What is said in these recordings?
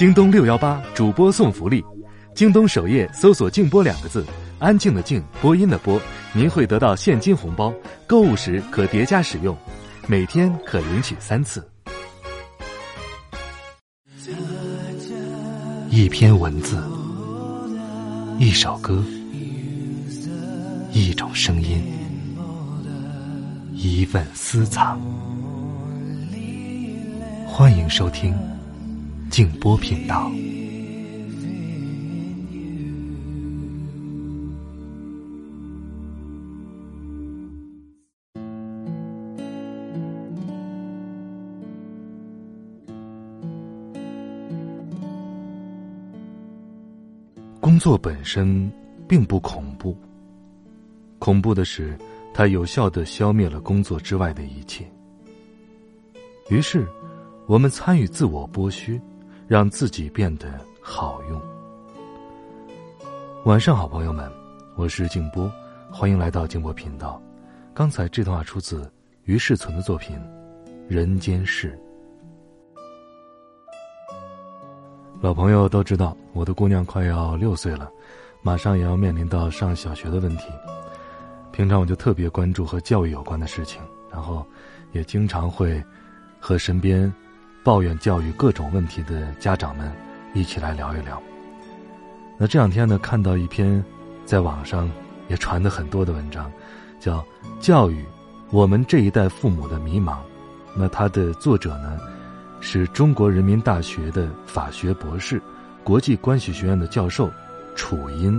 京东六幺八主播送福利，京东首页搜索“静波”两个字，安静的静，播音的播，您会得到现金红包，购物时可叠加使用，每天可领取三次。一篇文字，一首歌，一种声音，一份私藏。欢迎收听静波频道。工作本身并不恐怖，恐怖的是它有效的消灭了工作之外的一切。于是，我们参与自我剥削，让自己变得好用。晚上好，朋友们，我是静波，欢迎来到静波频道。刚才这段话出自于世存的作品《人间事》。老朋友都知道，我的姑娘快要六岁了，马上也要面临到上小学的问题。平常我就特别关注和教育有关的事情，然后也经常会和身边抱怨教育各种问题的家长们一起来聊一聊。那这两天呢，看到一篇在网上也传的很多的文章，叫《教育：我们这一代父母的迷茫》。那它的作者呢？是中国人民大学的法学博士、国际关系学院的教授楚音，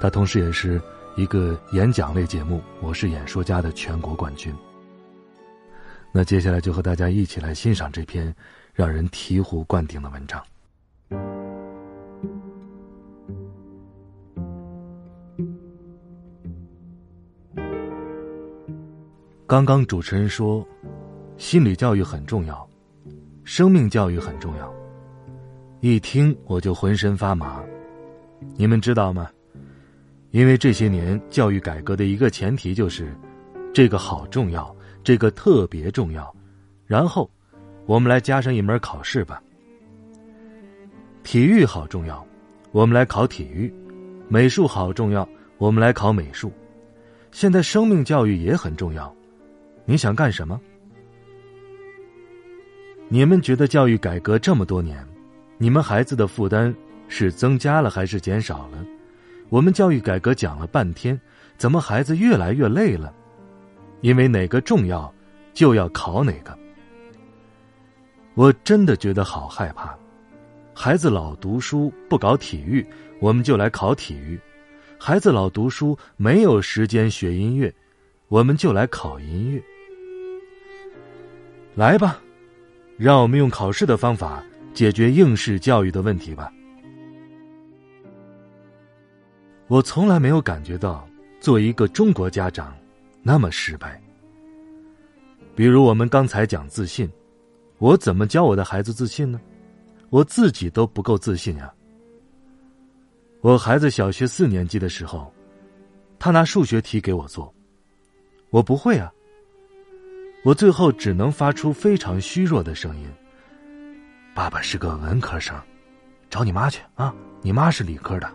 他同时也是一个演讲类节目《我是演说家》的全国冠军。那接下来就和大家一起来欣赏这篇让人醍醐灌顶的文章。刚刚主持人说，心理教育很重要。生命教育很重要，一听我就浑身发麻。你们知道吗？因为这些年教育改革的一个前提就是，这个好重要，这个特别重要。然后，我们来加上一门考试吧。体育好重要，我们来考体育；美术好重要，我们来考美术。现在生命教育也很重要，你想干什么？你们觉得教育改革这么多年，你们孩子的负担是增加了还是减少了？我们教育改革讲了半天，怎么孩子越来越累了？因为哪个重要，就要考哪个。我真的觉得好害怕，孩子老读书不搞体育，我们就来考体育；孩子老读书没有时间学音乐，我们就来考音乐。来吧。让我们用考试的方法解决应试教育的问题吧。我从来没有感觉到做一个中国家长那么失败。比如我们刚才讲自信，我怎么教我的孩子自信呢？我自己都不够自信呀。我孩子小学四年级的时候，他拿数学题给我做，我不会啊。我最后只能发出非常虚弱的声音：“爸爸是个文科生，找你妈去啊！你妈是理科的。”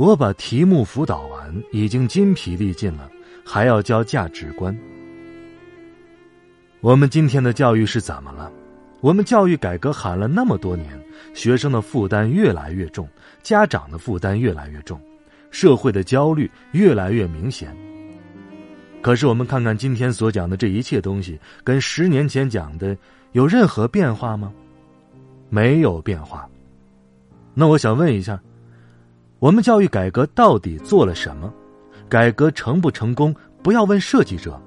我把题目辅导完，已经筋疲力尽了，还要教价值观。我们今天的教育是怎么了？我们教育改革喊了那么多年，学生的负担越来越重，家长的负担越来越重，社会的焦虑越来越明显。可是我们看看今天所讲的这一切东西，跟十年前讲的有任何变化吗？没有变化。那我想问一下，我们教育改革到底做了什么？改革成不成功？不要问设计者，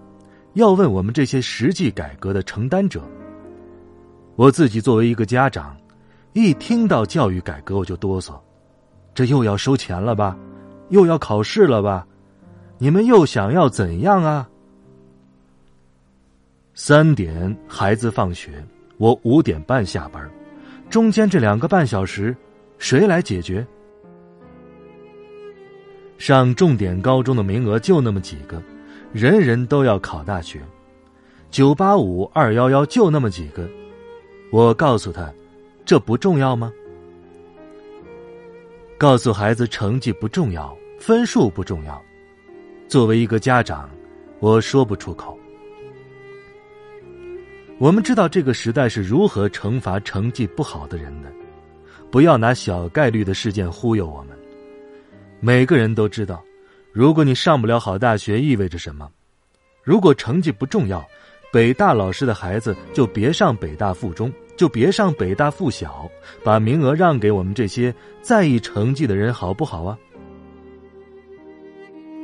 要问我们这些实际改革的承担者。我自己作为一个家长，一听到教育改革我就哆嗦，这又要收钱了吧？又要考试了吧？你们又想要怎样啊？三点孩子放学，我五点半下班，中间这两个半小时，谁来解决？上重点高中的名额就那么几个，人人都要考大学，九八五二幺幺就那么几个，我告诉他，这不重要吗？告诉孩子成绩不重要，分数不重要。作为一个家长，我说不出口。我们知道这个时代是如何惩罚成绩不好的人的，不要拿小概率的事件忽悠我们。每个人都知道，如果你上不了好大学，意味着什么？如果成绩不重要，北大老师的孩子就别上北大附中，就别上北大附小，把名额让给我们这些在意成绩的人，好不好啊？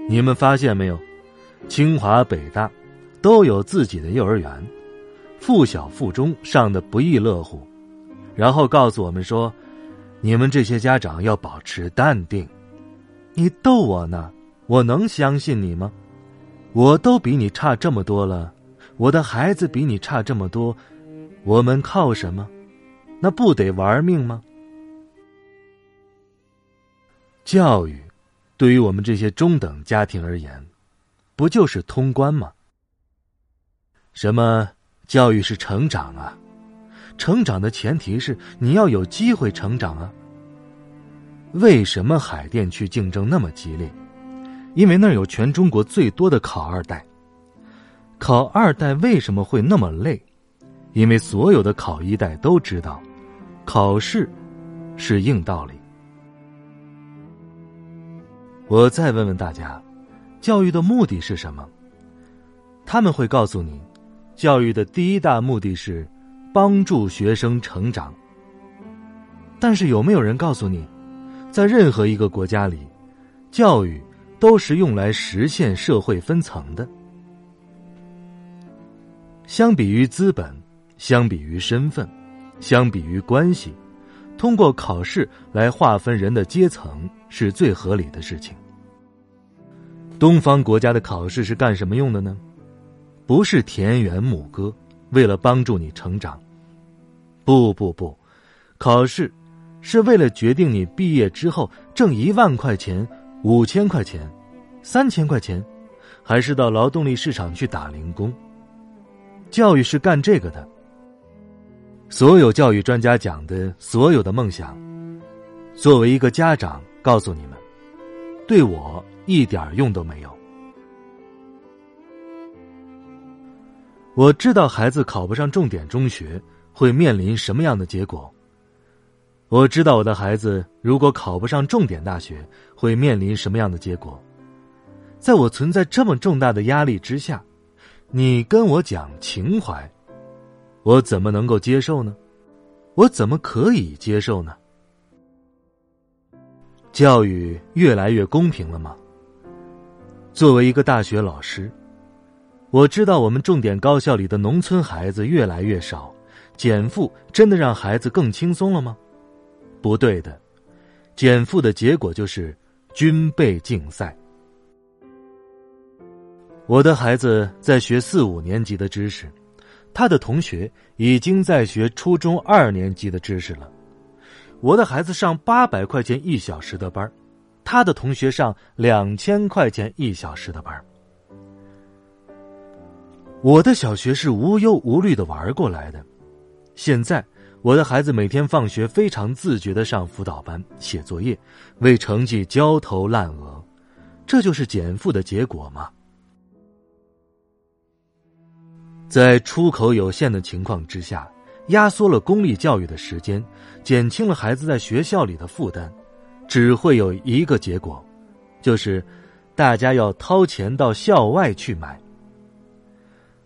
你们发现没有？清华、北大都有自己的幼儿园。附小附中上的不亦乐乎，然后告诉我们说：“你们这些家长要保持淡定。”你逗我呢？我能相信你吗？我都比你差这么多了，我的孩子比你差这么多，我们靠什么？那不得玩命吗？教育，对于我们这些中等家庭而言，不就是通关吗？什么？教育是成长啊，成长的前提是你要有机会成长啊。为什么海淀区竞争那么激烈？因为那儿有全中国最多的考二代。考二代为什么会那么累？因为所有的考一代都知道，考试是硬道理。我再问问大家，教育的目的是什么？他们会告诉你。教育的第一大目的是帮助学生成长。但是有没有人告诉你，在任何一个国家里，教育都是用来实现社会分层的？相比于资本，相比于身份，相比于关系，通过考试来划分人的阶层是最合理的事情。东方国家的考试是干什么用的呢？不是田园牧歌，为了帮助你成长。不不不，考试是为了决定你毕业之后挣一万块钱、五千块钱、三千块钱，还是到劳动力市场去打零工。教育是干这个的。所有教育专家讲的所有的梦想，作为一个家长告诉你们，对我一点用都没有。我知道孩子考不上重点中学会面临什么样的结果。我知道我的孩子如果考不上重点大学会面临什么样的结果。在我存在这么重大的压力之下，你跟我讲情怀，我怎么能够接受呢？我怎么可以接受呢？教育越来越公平了吗？作为一个大学老师。我知道我们重点高校里的农村孩子越来越少，减负真的让孩子更轻松了吗？不对的，减负的结果就是军备竞赛。我的孩子在学四五年级的知识，他的同学已经在学初中二年级的知识了。我的孩子上八百块钱一小时的班，他的同学上两千块钱一小时的班。我的小学是无忧无虑的玩过来的，现在我的孩子每天放学非常自觉的上辅导班写作业，为成绩焦头烂额，这就是减负的结果吗？在出口有限的情况之下，压缩了公立教育的时间，减轻了孩子在学校里的负担，只会有一个结果，就是大家要掏钱到校外去买。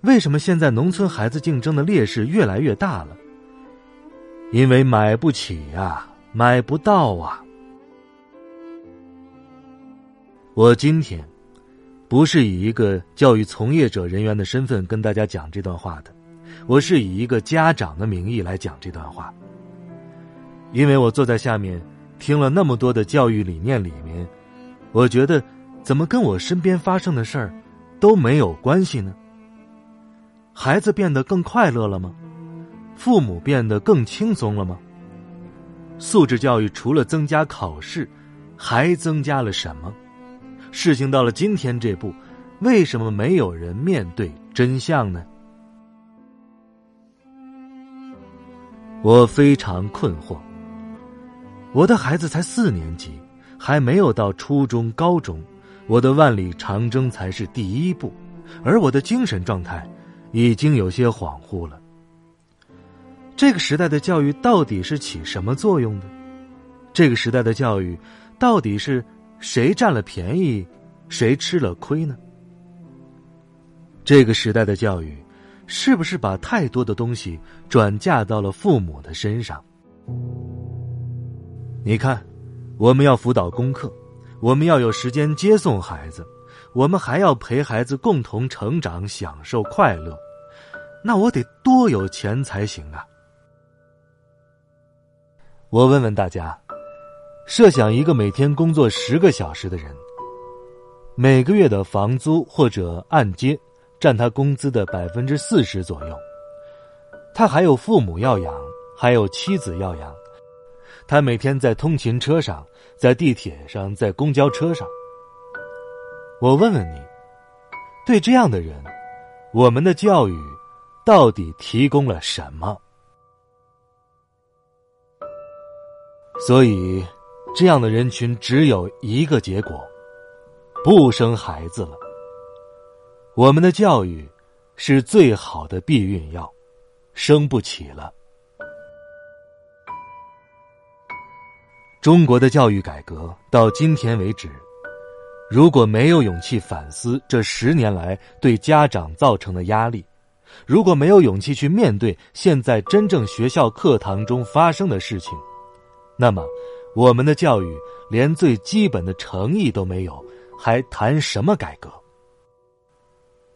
为什么现在农村孩子竞争的劣势越来越大了？因为买不起呀，买不到啊！我今天不是以一个教育从业者人员的身份跟大家讲这段话的，我是以一个家长的名义来讲这段话。因为我坐在下面听了那么多的教育理念里面，我觉得怎么跟我身边发生的事儿都没有关系呢？孩子变得更快乐了吗？父母变得更轻松了吗？素质教育除了增加考试，还增加了什么？事情到了今天这步，为什么没有人面对真相呢？我非常困惑。我的孩子才四年级，还没有到初中、高中，我的万里长征才是第一步，而我的精神状态已经有些恍惚了。这个时代的教育到底是起什么作用的？这个时代的教育到底是谁占了便宜，谁吃了亏呢？这个时代的教育是不是把太多的东西转嫁到了父母的身上？你看，我们要辅导功课，我们要有时间接送孩子，我们还要陪孩子共同成长、享受快乐，那我得多有钱才行啊！我问问大家，设想一个每天工作十个小时的人，每个月的房租或者按揭占他工资的百分之四十左右，他还有父母要养，还有妻子要养，他每天在通勤车上，在地铁上，在公交车上。我问问你，对这样的人，我们的教育到底提供了什么？所以，这样的人群只有一个结果：不生孩子了。我们的教育是最好的避孕药，生不起了。中国的教育改革到今天为止，如果没有勇气反思这十年来对家长造成的压力，如果没有勇气去面对现在真正学校课堂中发生的事情，那么，我们的教育连最基本的诚意都没有，还谈什么改革？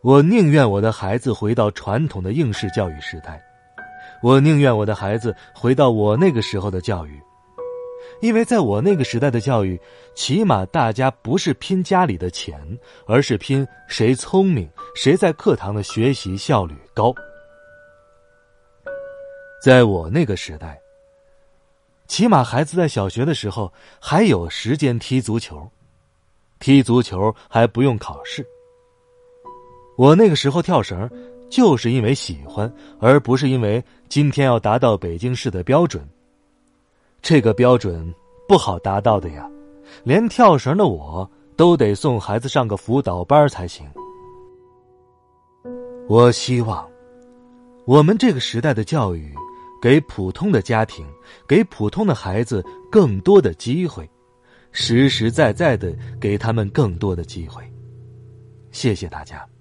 我宁愿我的孩子回到传统的应试教育时代，我宁愿我的孩子回到我那个时候的教育，因为在我那个时代的教育，起码大家不是拼家里的钱，而是拼谁聪明，谁在课堂的学习效率高。在我那个时代。起码孩子在小学的时候还有时间踢足球，踢足球还不用考试。我那个时候跳绳，就是因为喜欢，而不是因为今天要达到北京市的标准。这个标准不好达到的呀，连跳绳的我都得送孩子上个辅导班才行。我希望，我们这个时代的教育。给普通的家庭，给普通的孩子更多的机会，实实在在的给他们更多的机会。谢谢大家。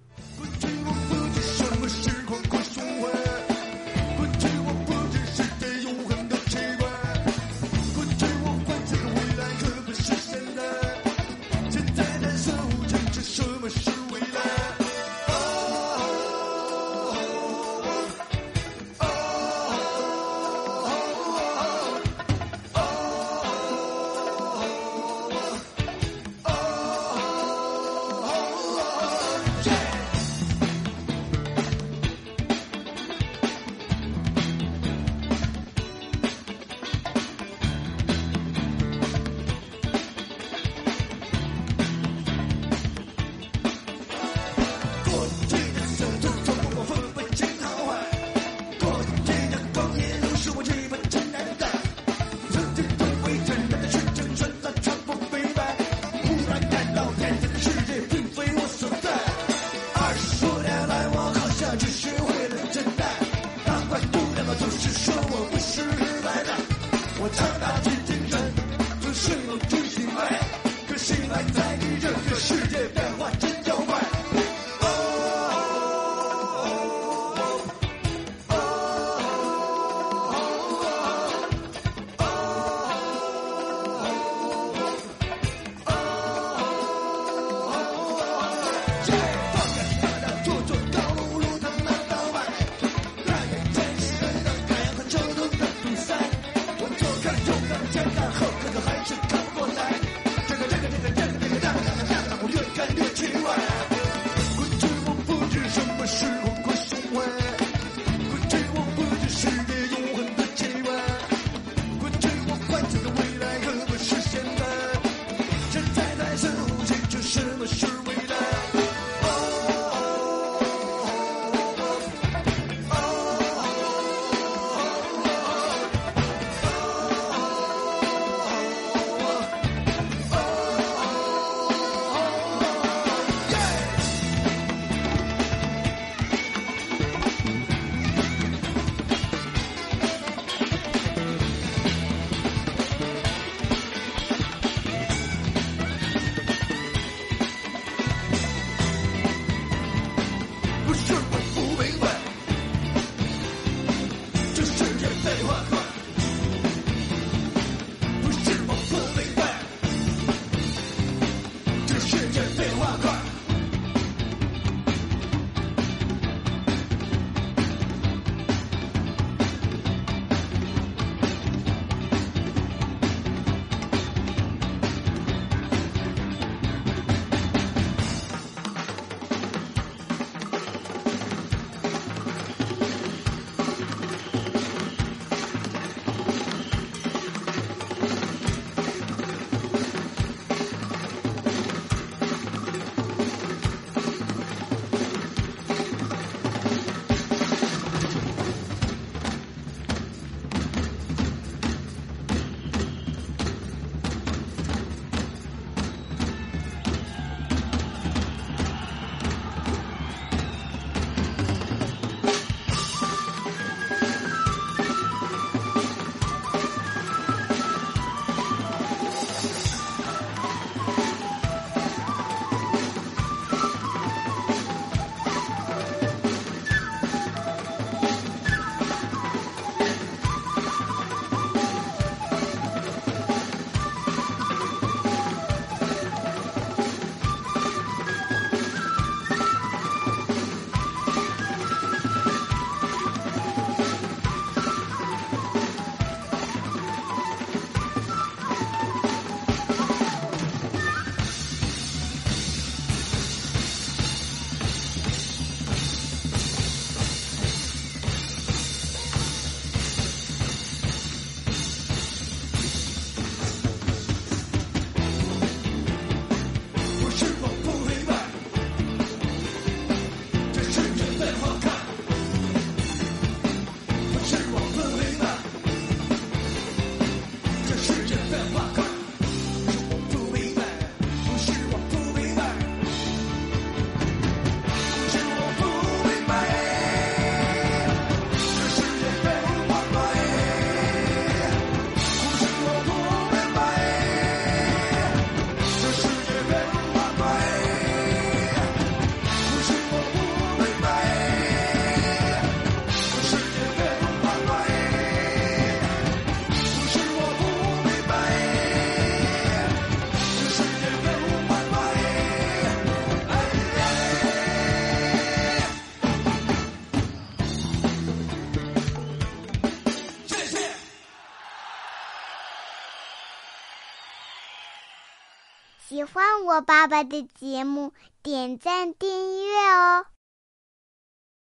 爸爸的节目，点赞订阅哦。